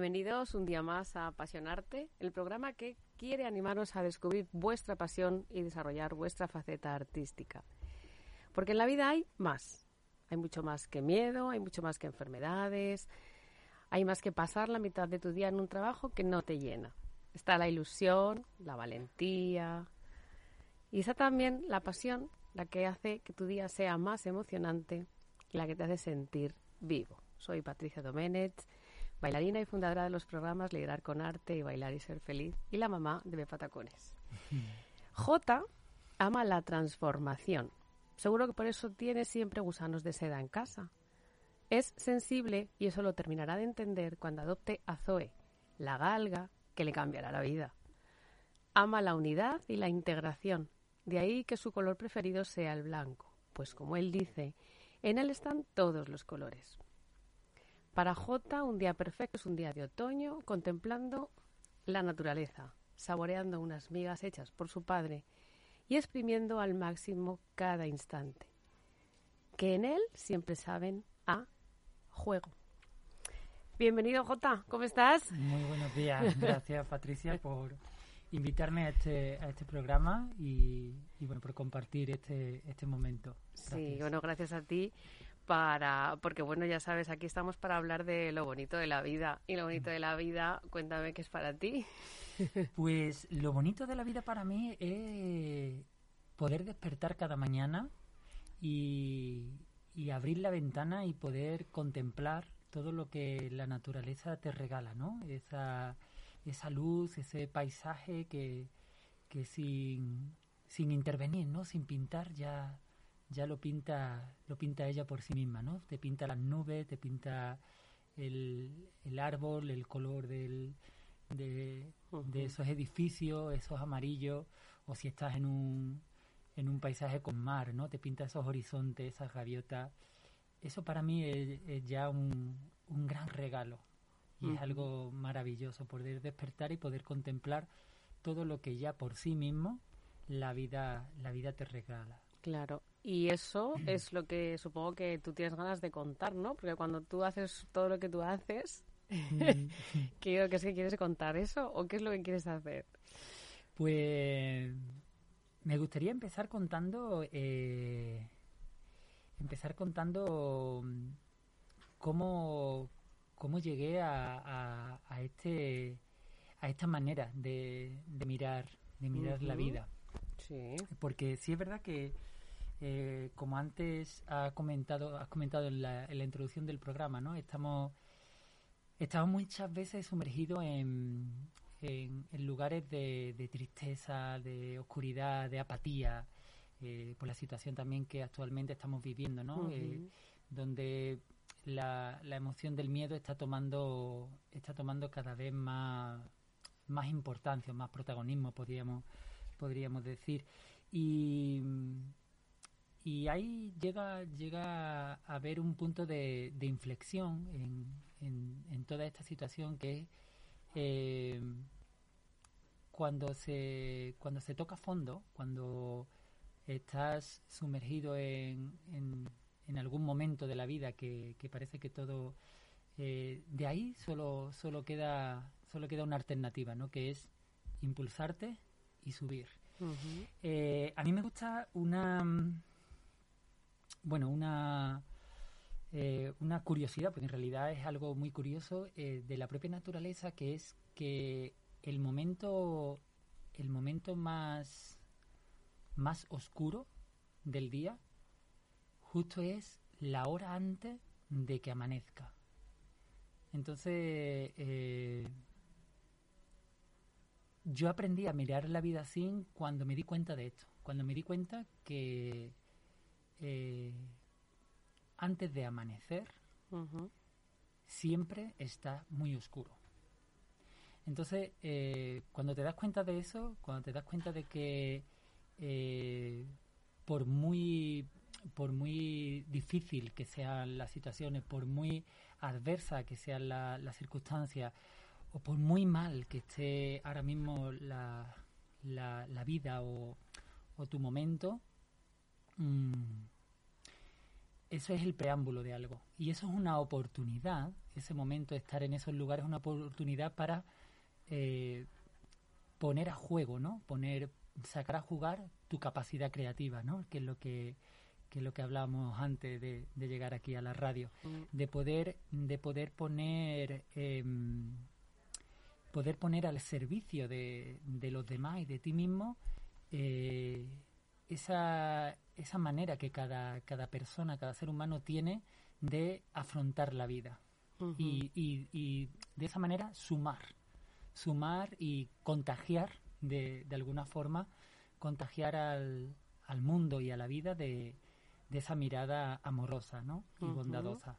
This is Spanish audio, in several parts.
bienvenidos un día más a Apasionarte, el programa que quiere animaros a descubrir vuestra pasión y desarrollar vuestra faceta artística. Porque en la vida hay más. Hay mucho más que miedo, hay mucho más que enfermedades, hay más que pasar la mitad de tu día en un trabajo que no te llena. Está la ilusión, la valentía y está también la pasión, la que hace que tu día sea más emocionante y la que te hace sentir vivo. Soy Patricia Domenech bailarina y fundadora de los programas Liderar con Arte y Bailar y Ser Feliz, y la mamá de Bepatacones. J ama la transformación. Seguro que por eso tiene siempre gusanos de seda en casa. Es sensible y eso lo terminará de entender cuando adopte a Zoe, la galga que le cambiará la vida. Ama la unidad y la integración, de ahí que su color preferido sea el blanco, pues como él dice, en él están todos los colores. Para J, un día perfecto es un día de otoño, contemplando la naturaleza, saboreando unas migas hechas por su padre y exprimiendo al máximo cada instante. Que en él siempre saben a juego. Bienvenido, J. ¿Cómo estás? Muy buenos días. Gracias, Patricia, por invitarme a este, a este programa y, bueno, por compartir este, este momento. Sí, bueno, gracias a ti para, porque bueno, ya sabes, aquí estamos para hablar de lo bonito de la vida. Y lo bonito de la vida, cuéntame qué es para ti. Pues lo bonito de la vida para mí es poder despertar cada mañana y, abrir la ventana y poder contemplar todo lo que la naturaleza te regala, ¿no? Esa, esa luz, ese paisaje que, que sin, sin intervenir, ¿no? Sin pintar ya ya lo pinta, lo pinta ella por sí misma, ¿no? Te pinta las nubes, te pinta el, el árbol, el color del, de, de, esos edificios, esos amarillos, o si estás en un, en un paisaje con mar, ¿no? Te pinta esos horizontes, esas gaviotas. Eso para mí es, ya un, un, gran regalo y es algo maravilloso poder despertar y poder contemplar todo lo que ya por sí mismo la vida, la vida te regala. Claro, y eso es lo que supongo que tú tienes ganas de contar, ¿no? Porque cuando tú haces todo lo que tú haces, ¿qué, es que quieres contar eso o qué es lo que quieres hacer? Pues me gustaría empezar contando, eh, empezar contando mm, cómo, cómo llegué a, a, este a esta manera de, de mirar de mirar la vida. Sí. Porque sí es verdad que eh, como antes ha comentado, has comentado en la, introducción del programa, ¿no? Estamos, estamos muchas veces sumergidos en, en, lugares de, tristeza, de oscuridad, de apatía, eh, por la situación también que actualmente estamos viviendo, ¿no? Eh, donde la, la, emoción del miedo está tomando, está tomando cada vez más, más importancia, más protagonismo, podríamos, podríamos decir. Y y ahí llega, llega a haber un punto de, inflexión en, en, toda esta situación que es eh, cuando, se, cuando se toca fondo, cuando estás sumergido en, en, algún momento de la vida que, parece que todo... Eh, de ahí solo, solo, queda, solo queda una alternativa, ¿no? que es impulsarte y subir. Eh, a mí me gusta una bueno, una, eh, una curiosidad, porque en realidad es algo muy curioso eh, de la propia naturaleza, que es que el momento, el momento más, más oscuro del día, justo es la hora antes de que amanezca. Entonces, eh, yo aprendí a mirar la vida así cuando me di cuenta de esto, cuando me di cuenta que eh, antes de amanecer, siempre está muy oscuro. Entonces, eh, cuando te das cuenta de eso, cuando te das cuenta de que eh, por muy por muy difícil que sean las situaciones, por muy adversa que sean las circunstancias, o por muy mal que esté ahora mismo la, la, vida o, o tu momento, Mm. eso es el preámbulo de algo. Y eso es una oportunidad, ese momento de estar en esos lugares es una oportunidad para eh, poner a juego, ¿no? Poner, sacar a jugar tu capacidad creativa, ¿no? Que es lo que, que es lo que hablábamos antes de, llegar aquí a la radio, mm. de poder, de poder poner em, poder poner al servicio de, de, los demás y de ti mismo eh, esa, esa manera que cada, cada persona, cada ser humano tiene de afrontar la vida. y, y, de esa manera sumar, sumar y contagiar de, de alguna forma, contagiar al, al, mundo y a la vida de, de esa mirada amorosa ¿no? y bondadosa.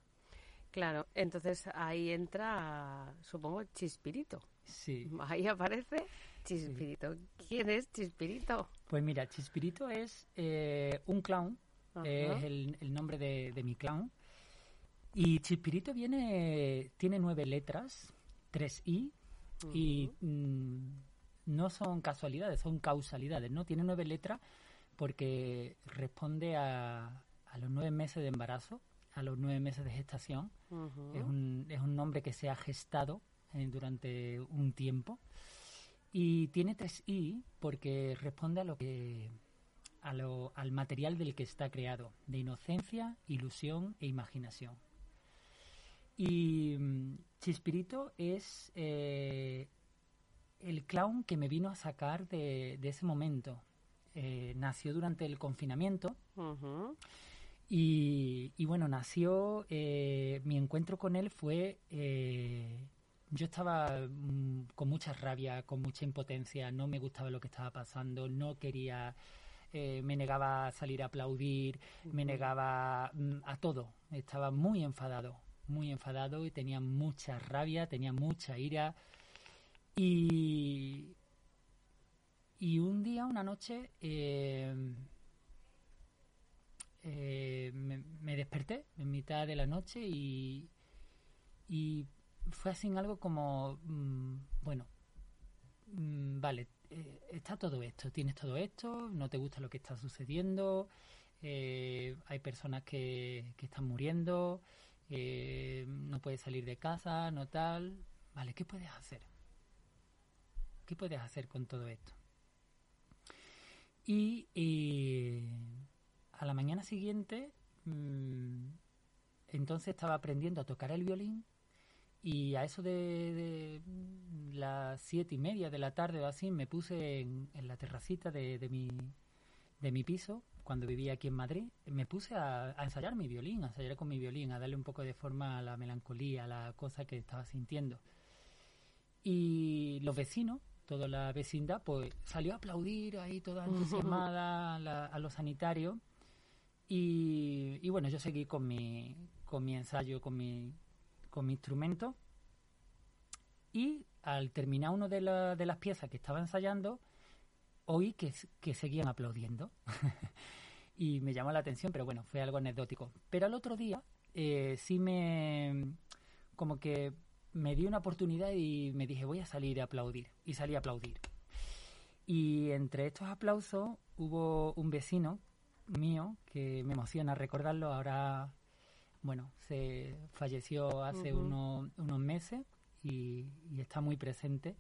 Claro, entonces ahí entra, supongo, Chispirito. Sí. Ahí aparece Chispirito. ¿Quién es Chispirito? Pues mira, Chispirito es eh, un clown, es el, nombre de, mi clown. Y Chispirito viene, tiene nueve letras, tres I, y mm, no son casualidades, son causalidades, ¿no? Tiene nueve letras porque responde a, a los nueve meses de embarazo, a los nueve meses de gestación. es, un, es un nombre que se ha gestado eh, durante un tiempo y tiene tres I porque responde a lo que a lo, al material del que está creado, de inocencia, ilusión e imaginación. Y mm, Chispirito es eh, el clown que me vino a sacar de, de ese momento. Eh, nació durante el confinamiento y, y, bueno, nació, eh, mi encuentro con él fue yo estaba mm, con mucha rabia, con mucha impotencia, no me gustaba lo que estaba pasando, no quería, eh, me negaba a salir a aplaudir, me negaba mm, a todo, estaba muy enfadado, muy enfadado y tenía mucha rabia, tenía mucha ira. Y, y un día, una noche, eh, eh, me, desperté en mitad de la noche y, y fue así algo como, mm, bueno, mm, vale, eh, está todo esto, tienes todo esto, no te gusta lo que está sucediendo, eh, hay personas que, que están muriendo, eh, no puedes salir de casa, no tal, vale, ¿qué puedes hacer? ¿Qué puedes hacer con todo esto? Y, a la mañana siguiente, mm, entonces estaba aprendiendo a tocar el violín y a eso de, las siete y media de la tarde o así me puse en, la terracita de, de, mi, de mi piso cuando vivía aquí en Madrid, me puse a, ensayar mi violín, a ensayar con mi violín, a darle un poco de forma a la melancolía, a la cosa que estaba sintiendo. Y los vecinos, toda la vecindad, pues salió a aplaudir ahí toda entusiasmada a, a los sanitarios. Y, y, bueno, yo seguí con mi, con mi ensayo, con mi, con mi instrumento y al terminar una de, de las piezas que estaba ensayando, oí que, que seguían aplaudiendo. y me llamó la atención, pero bueno, fue algo anecdótico. Pero al otro día eh, sí me... como que me di una oportunidad y me dije, voy a salir a aplaudir. Y salí a aplaudir. Y entre estos aplausos hubo un vecino mío que me emociona recordarlo, ahora bueno, se falleció hace unos meses y, está muy presente.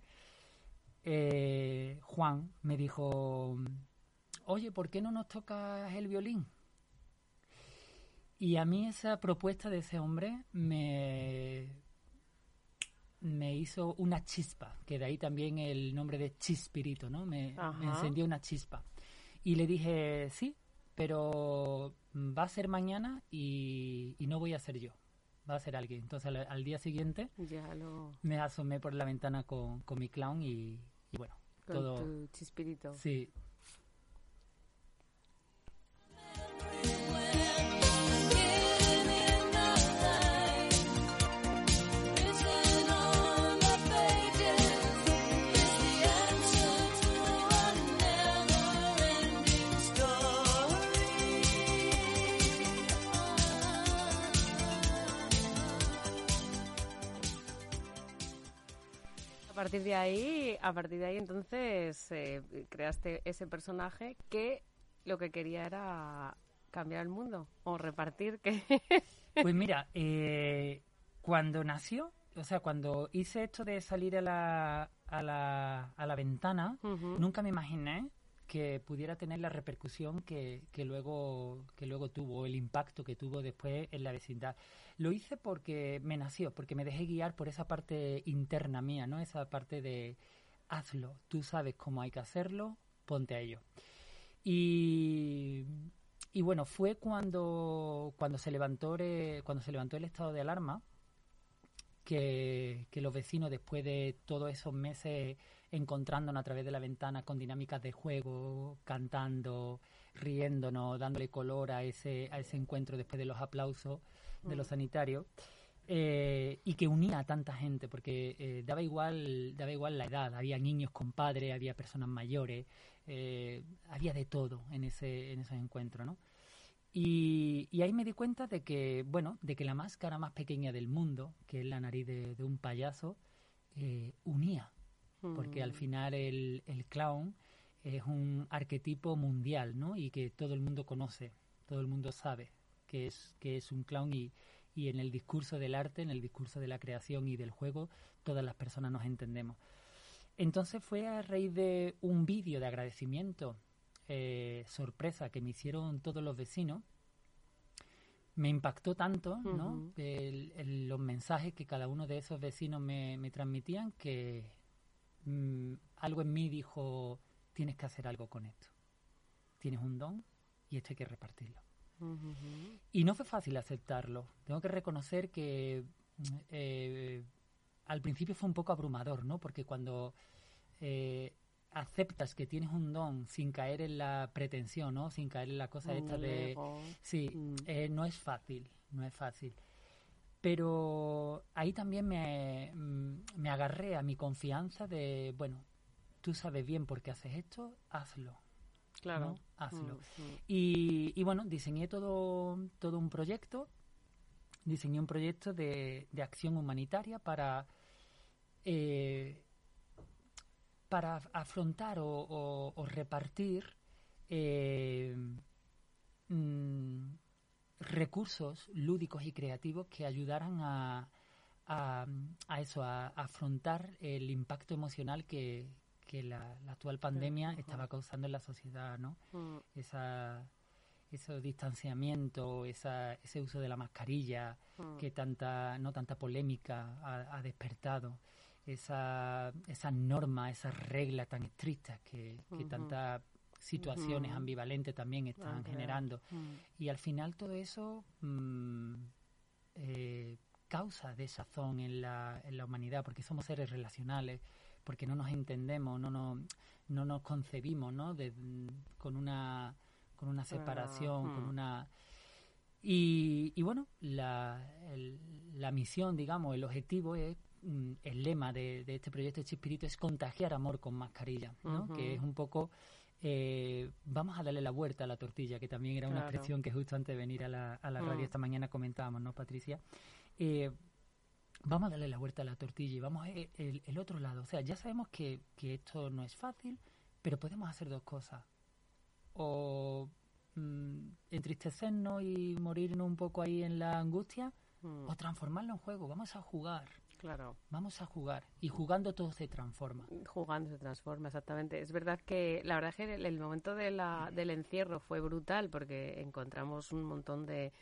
Eh, Juan me dijo, oye, ¿por qué no nos tocas el violín? Y a mí esa propuesta de ese hombre me, me hizo una chispa, que de ahí también el nombre de Chispirito, ¿no? Me, me encendió una chispa. Y le dije, sí, pero va a ser mañana y, no voy a ser yo, va a ser alguien. Entonces al, día siguiente me asomé por la ventana con, mi clown y, bueno, con todo... tu chispirito. Sí, partir de ahí, a partir de ahí entonces eh, creaste ese personaje que lo que quería era cambiar el mundo o repartir que Pues mira, eh, cuando nació, o sea, cuando hice esto de salir a la, a la, a la ventana, nunca me imaginé que pudiera tener la repercusión que, que, luego, que luego tuvo, el impacto que tuvo después en la vecindad. Lo hice porque me nació, porque me dejé guiar por esa parte interna mía, ¿no? Esa parte de hazlo, tú sabes cómo hay que hacerlo, ponte a ello. Y, y bueno, fue cuando, cuando, se levantó, cuando se levantó el estado de alarma que, los vecinos, después de todos esos meses encontrándonos a través de la ventana con dinámicas de juego, cantando, riéndonos, dándole color a ese, a ese encuentro después de los aplausos de los mm. sanitarios, eh, y que unía a tanta gente, porque eh, daba, igual, daba igual la edad, había niños con padres, había personas mayores, eh, había de todo en ese, en esos encuentros, ¿no? Y, ahí me di cuenta de que, bueno, de que la máscara más pequeña del mundo, que es la nariz de, un payaso, unía. Porque al mm. final el, el, clown es un arquetipo mundial, ¿no? Y que todo el mundo conoce, todo el mundo sabe que es, que es un clown y, y en el discurso del arte, en el discurso de la creación y del juego, todas las personas nos entendemos. Entonces fue a raíz de un vídeo de agradecimiento eh, sorpresa que me hicieron todos los vecinos. Me impactó tanto, ¿no? los mensajes que cada uno de esos vecinos me, transmitían que mm, algo en mí dijo, tienes que hacer algo con esto. Tienes un don y esto hay que repartirlo. Y no fue fácil aceptarlo. Tengo que reconocer que eh, al principio fue un poco abrumador, ¿no? Porque cuando eh, aceptas que tienes un don sin caer en la pretensión, ¿no? Sin caer en la cosa esta de... Sí, mm. eh, no es fácil, no es fácil. Pero ahí también me, mm, me agarré a mi confianza de, bueno, tú sabes bien por qué haces esto, hazlo. Claro. Hazlo. Mm, y, y, bueno, diseñé todo, todo un proyecto, diseñé un proyecto de, de acción humanitaria para eh, para afrontar o, repartir eh, mm, recursos lúdicos y creativos que ayudaran a, a, eso, a, afrontar el impacto emocional que, la, actual pandemia estaba causando en la sociedad, ¿no? Mm. Esa, ese distanciamiento, esa, ese uso de la mascarilla mm. que tanta, no tanta polémica ha despertado esa, esa norma, esa regla tan estrictas que, tantas situaciones ambivalentes también están generando. Y al final todo eso mm, eh, causa desazón en la, en la humanidad, porque somos seres relacionales, porque no nos entendemos, no nos, no nos concebimos ¿no? De, con una con una separación, con una... Y, y bueno, la, la misión, digamos, el objetivo es Mm, el lema de, este proyecto de Chispirito es contagiar amor con mascarilla, ¿no? que es un poco eh, vamos a darle la vuelta a la tortilla, que también era una expresión que justo antes de venir a la, a la radio mm. esta mañana comentábamos, ¿no, Patricia? Eh, vamos a darle la vuelta a la tortilla y vamos a el, el otro lado. O sea, ya sabemos que, que, esto no es fácil, pero podemos hacer dos cosas. O mm, entristecernos y morirnos un poco ahí en la angustia, o transformarlo en juego. Vamos a jugar. Claro. Vamos a jugar. Y jugando todo se transforma. Jugando se transforma, exactamente. Es verdad que la verdad es que el, momento de la, del encierro fue brutal porque encontramos un montón de...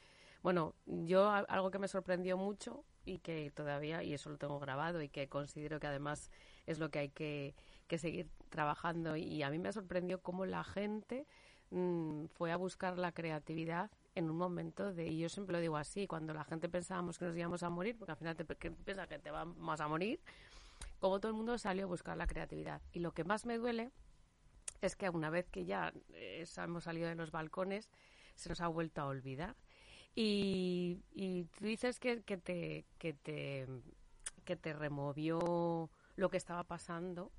Bueno, yo algo que me sorprendió mucho y que todavía, y eso lo tengo grabado y que considero que además es lo que hay que, que seguir trabajando y a mí me sorprendió cómo la gente mm, fue a buscar la creatividad en un momento de, y yo siempre lo digo así, cuando la gente pensábamos que nos íbamos a morir, porque al final te piensas que te vamos a morir, como todo el mundo salió a buscar la creatividad. Y lo que más me duele es que una vez que ya eh, hemos salido de los balcones, se nos ha vuelto a olvidar. Y, y tú dices que, que, te, que, te, que te removió lo que estaba pasando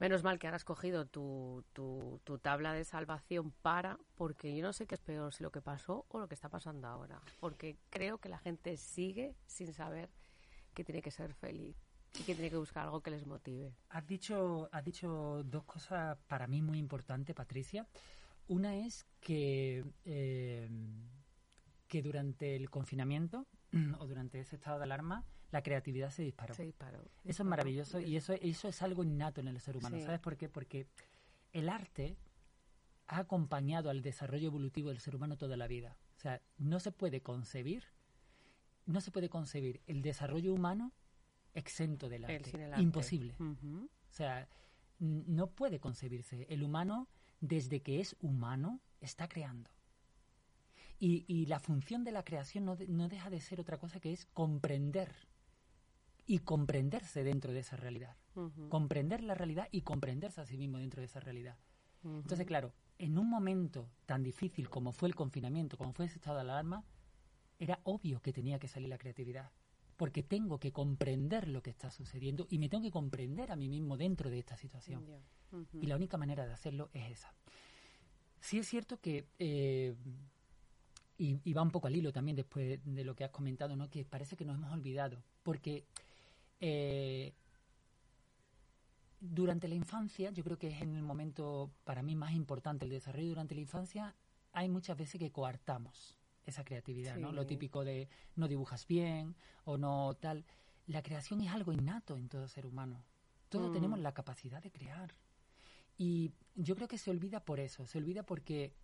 Menos mal que has cogido tu, tu, tu, tabla de salvación para, porque yo no sé qué es peor, si lo que pasó o lo que está pasando ahora. Porque creo que la gente sigue sin saber que tiene que ser feliz y que tiene que buscar algo que les motive. Has dicho, has dicho dos cosas para mí muy importantes, Patricia. Una es que, eh, que durante el confinamiento o durante ese estado de alarma, la creatividad se disparó. Se disparó. Eso es maravilloso y eso, eso es algo innato en el ser humano. Sí. ¿Sabes por qué? Porque el arte ha acompañado al desarrollo evolutivo del ser humano toda la vida. O sea, no se puede concebir, no se puede concebir el desarrollo humano exento del El arte. sin el arte. Imposible. O sea, no puede concebirse. El humano, desde que es humano, está creando. Y, y la función de la creación no, de- no deja de ser otra cosa que es comprender y comprenderse dentro de esa realidad. Comprender la realidad y comprenderse a sí mismo dentro de esa realidad. Entonces, claro, en un momento tan difícil como fue el confinamiento, como fue ese estado de alarma, era obvio que tenía que salir la creatividad. Porque tengo que comprender lo que está sucediendo y me tengo que comprender a mí mismo dentro de esta situación. Y la única manera de hacerlo es esa. Sí es cierto que, eh, y, y va un poco al hilo también después de lo que has comentado, ¿no? que parece que nos hemos olvidado, porque eh, durante la infancia, yo creo que es en el momento para mí más importante el desarrollo durante la infancia, hay muchas veces que coartamos esa creatividad, ¿no? Lo típico de no dibujas bien o no tal. La creación es algo innato en todo ser humano. Todos Mm. tenemos la capacidad de crear. Y yo creo que se olvida por eso, se olvida porque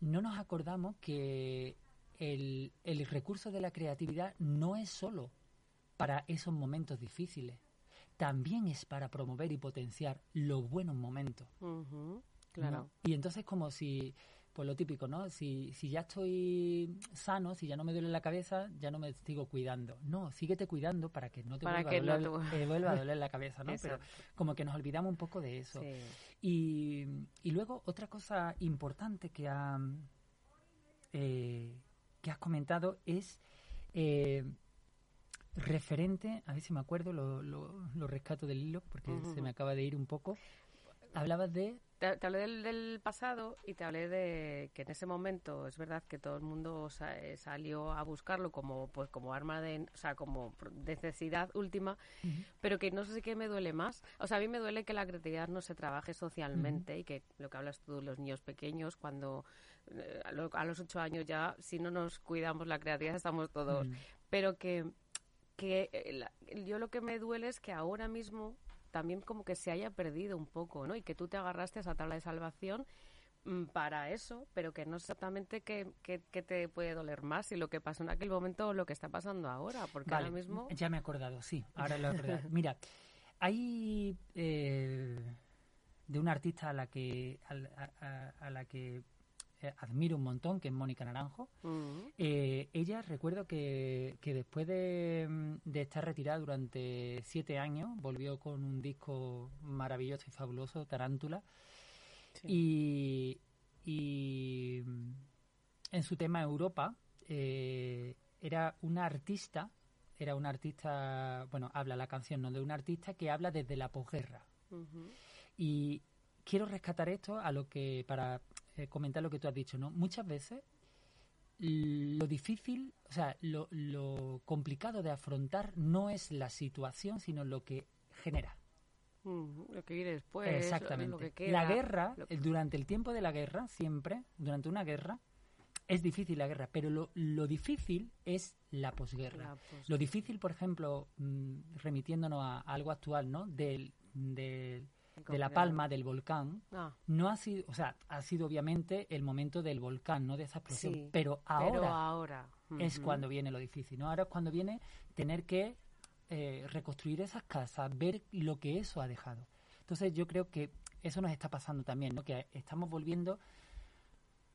no nos acordamos que el, el recurso de la creatividad no es solo para esos momentos difíciles, también es para promover y potenciar los buenos momentos. Claro. ¿no? Y entonces como si, pues lo típico, ¿no? Si, si ya estoy sano, si ya no me duele la cabeza, ya no me sigo cuidando. No, síguete cuidando para que no te vuelva, que a no doler, te- eh, vuelva a doler la cabeza, ¿no? Pero como que nos olvidamos un poco de eso. Sí. Y, y luego otra cosa importante que, ha, eh, que has comentado es eh, referente, a ver si me acuerdo, lo, lo, lo rescato del hilo porque se me acaba de ir un poco. Hablabas de... Te, te hablé del, del pasado y te hablé de que en ese momento es verdad que todo el mundo sa- eh, salió a buscarlo como pues como arma de, o sea, como necesidad última, pero que no sé qué me duele más. O sea, a mí me duele que la creatividad no se trabaje socialmente y que lo que hablas tú, los niños pequeños, cuando eh, a, lo- a los ocho años ya, si no nos cuidamos la creatividad, estamos todos. Mm. Pero que, que eh, la- yo lo que me duele es que ahora mismo también como que se haya perdido un poco, ¿no? Y que tú te agarraste a esa tabla de salvación mm, para eso, pero que no exactamente qué, qué- qué te puede doler más, si lo que pasó en aquel momento o lo que está pasando ahora, porque Vale, ahora mismo... ya me he acordado, sí, ahora lo he acordado. Mira, hay eh, de una artista a la que a, la- a- a la que eh, admiro un montón, que es Mónica Naranjo. Mm, Eh, ella recuerdo que, que después de, mm, de estar retirada durante siete años, volvió con un disco maravilloso y fabuloso, Tarántula, sí. y, y, mm, en su tema Europa eh, era una artista, era una artista, bueno, habla la canción, ¿no? De una artista que habla desde la posguerra. Y quiero rescatar esto a lo que para eh, comentar lo que tú has dicho, ¿no? Muchas veces lo difícil, o sea, lo, lo complicado de afrontar no es la situación, sino lo que genera. Ujú, Lo que viene después, Exactamente. lo que queda. la guerra, durante el tiempo de la guerra, siempre, durante una guerra, es difícil la guerra, pero lo, lo difícil es la posguerra. la Lo difícil, por ejemplo, mm, remitiéndonos a, a algo actual, ¿no? Del, del- de La Palma, del volcán, Ah, no ha sido, o sea, ha sido obviamente el momento del volcán, ¿no? De esa explosión. Sí, pero ahora pero ahora... es cuando viene lo difícil, ¿no? Ahora es cuando viene tener que eh, reconstruir esas casas, ver lo que eso ha dejado. Entonces yo creo que eso nos está pasando también, ¿no? Que estamos volviendo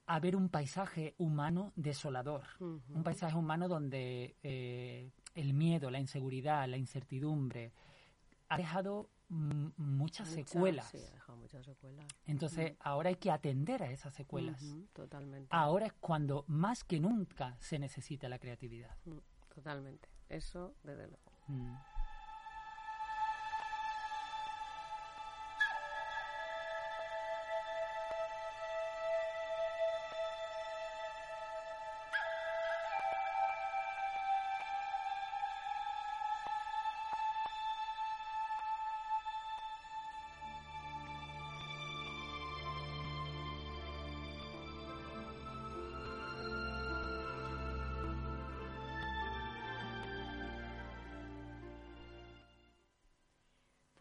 a ver un paisaje humano desolador, un paisaje humano donde eh, el miedo, la inseguridad, la incertidumbre ha dejado muchas Muchas, secuelas. Sí, muchas secuelas. Entonces ahora hay que atender a esas secuelas. Totalmente. Ahora es cuando más que nunca se necesita la creatividad. Mm, Totalmente. Eso, desde luego. Mm.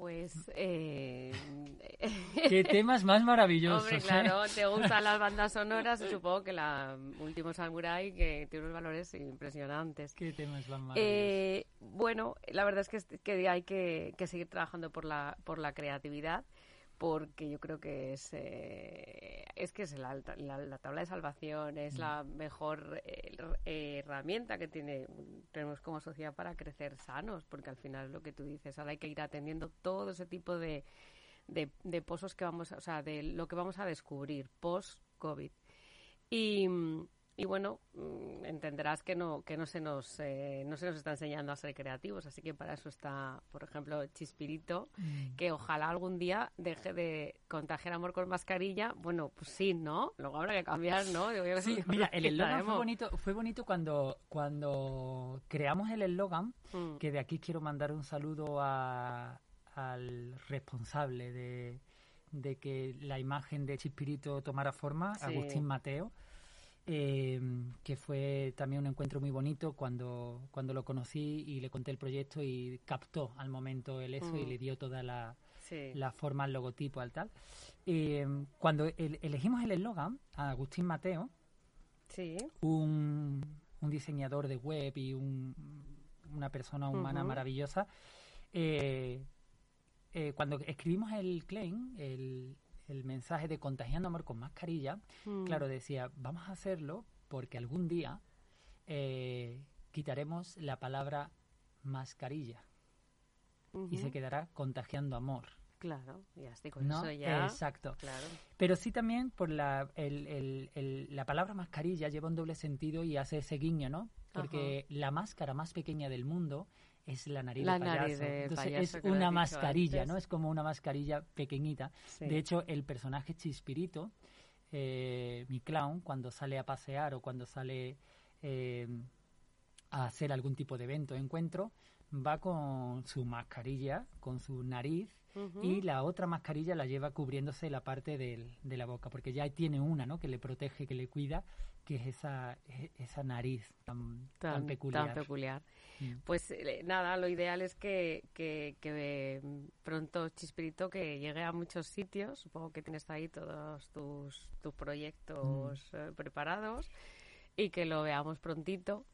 Pues. Eh... ¡Qué temas más maravillosos! Hombre, ¿eh? claro, te gustan las bandas sonoras y supongo que la Último Samurai que tiene unos valores impresionantes. ¡Qué temas más maravillosos! Eh, bueno, la verdad es que, que hay que, que, seguir trabajando por la, por la creatividad porque yo creo que es, eh, es que es la, la, la, tabla de salvación, es la mejor eh, herramienta que tiene, tenemos como sociedad para crecer sanos, porque al final lo que tú dices, ahora hay que ir atendiendo todo ese tipo de, de, de pozos que vamos, o sea, de lo que vamos a descubrir post-COVID. Y, y bueno, entenderás que no, que no se nos eh, no se nos está enseñando a ser creativos, así que para eso está, por ejemplo, Chispirito, mm. que ojalá algún día deje de contagiar amor con mascarilla. Bueno, pues sí, ¿no? Luego habrá que cambiar, ¿no? Digo, sí, mira, el eslogan fue bonito, fue bonito cuando, cuando creamos el eslogan, mm. que de aquí quiero mandar un saludo a, al responsable de, de que la imagen de Chispirito tomara forma, sí. Agustín Mateo eh, que fue también un encuentro muy bonito cuando, cuando lo conocí y le conté el proyecto y captó al momento el eso mm. y le dio toda la, sí. la forma, el logotipo, al tal. Eh, cuando el, elegimos el eslogan a Agustín Mateo, sí. un, un, diseñador de web y un, una persona humana uh -huh. maravillosa, eh, cuando escribimos el claim, el, el mensaje de contagiando amor con mascarilla, mm. claro, decía, vamos a hacerlo porque algún día eh, quitaremos la palabra mascarilla uh -huh. y se quedará contagiando amor. Claro, ya estoy con ¿No? eso ya. Exacto. Claro. Pero sí también por la, el, el, el, la palabra mascarilla lleva un doble sentido y hace ese guiño, ¿no? Porque Ajá. la máscara más pequeña del mundo es la nariz la de payaso. Nariz de Entonces payaso, es una mascarilla, antes. ¿no? Es como una mascarilla pequeñita. Sí. De hecho, el personaje Chispirito, eh, mi clown, cuando sale a pasear o cuando sale eh, a hacer algún tipo de evento o encuentro, va con su mascarilla, con su nariz, uh -huh. y la otra mascarilla la lleva cubriéndose la parte del, de la boca, porque ya tiene una, ¿no? Que le protege, que le cuida, que es esa, esa nariz tan, tan, tan peculiar. Tan peculiar. Mm. Pues eh, nada, lo ideal es que, que, que, pronto Chispirito que llegue a muchos sitios. Supongo que tienes ahí todos tus, tus proyectos mm. eh, preparados y que lo veamos prontito.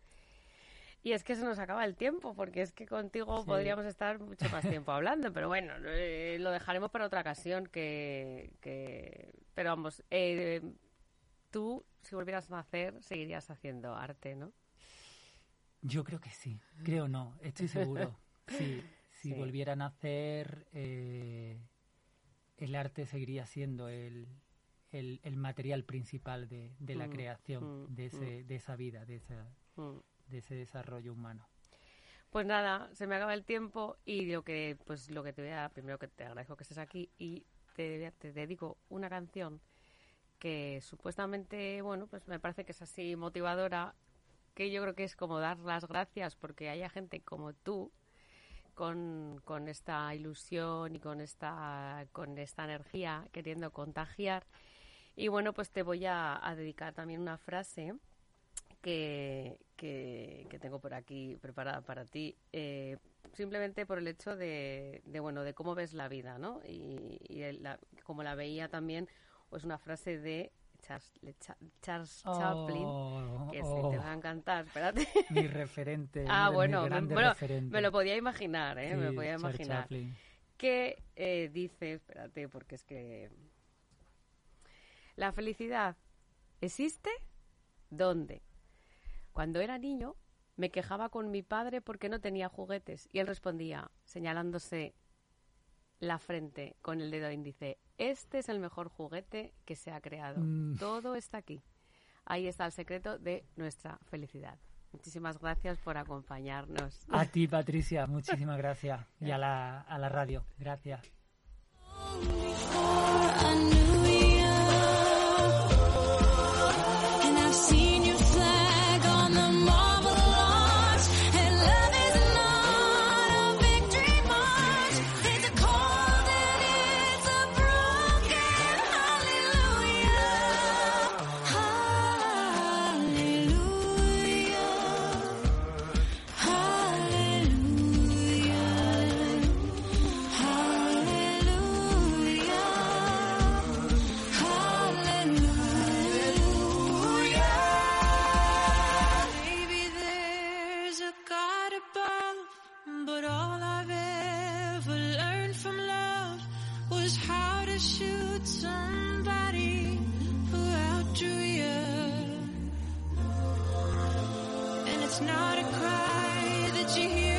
Y es que se nos acaba el tiempo, porque es que contigo sí. podríamos estar mucho más tiempo hablando, pero bueno, eh, lo dejaremos para otra ocasión. Que, que... Pero vamos, eh, tú, si volvieras a nacer, seguirías haciendo arte, ¿no? Yo creo que sí, creo no, estoy seguro. sí, si sí. volviera a nacer, eh, el arte seguiría siendo el, el, el material principal de, de la mm, creación mm, de, ese, mm. de esa vida, de, esa, de ese desarrollo humano. Pues nada, se me acaba el tiempo y lo que, pues lo que te voy a, primero que te agradezco que estés aquí y te, te dedico una canción que supuestamente, bueno, pues me parece que es así motivadora que yo creo que es como dar las gracias porque haya gente como tú con, con esta ilusión y con esta, con esta energía queriendo contagiar. Y bueno, pues te voy a, a dedicar también una frase que, que, que, tengo por aquí preparada para ti, eh, simplemente por el hecho de, de, bueno, de cómo ves la vida, ¿no? Y, y el, la, como la veía también, pues una frase de Charles, Charles oh, Chaplin, que oh. te va a encantar, espérate. Mi referente. ah, mi bueno, me, bueno referente. me, lo podía imaginar, ¿eh? Sí, me lo podía imaginar. Chaplin. Que eh, dice, espérate, porque es que... La felicidad existe ¿dónde? Cuando era niño me quejaba con mi padre porque no tenía juguetes y él respondía, señalándose la frente con el dedo índice, este es el mejor juguete que se ha creado. Mm. Todo está aquí. Ahí está el secreto de nuestra felicidad. Muchísimas gracias por acompañarnos. A ti, Patricia, muchísimas gracias. Y a la, a la radio, gracias. It's not a cry that you hear.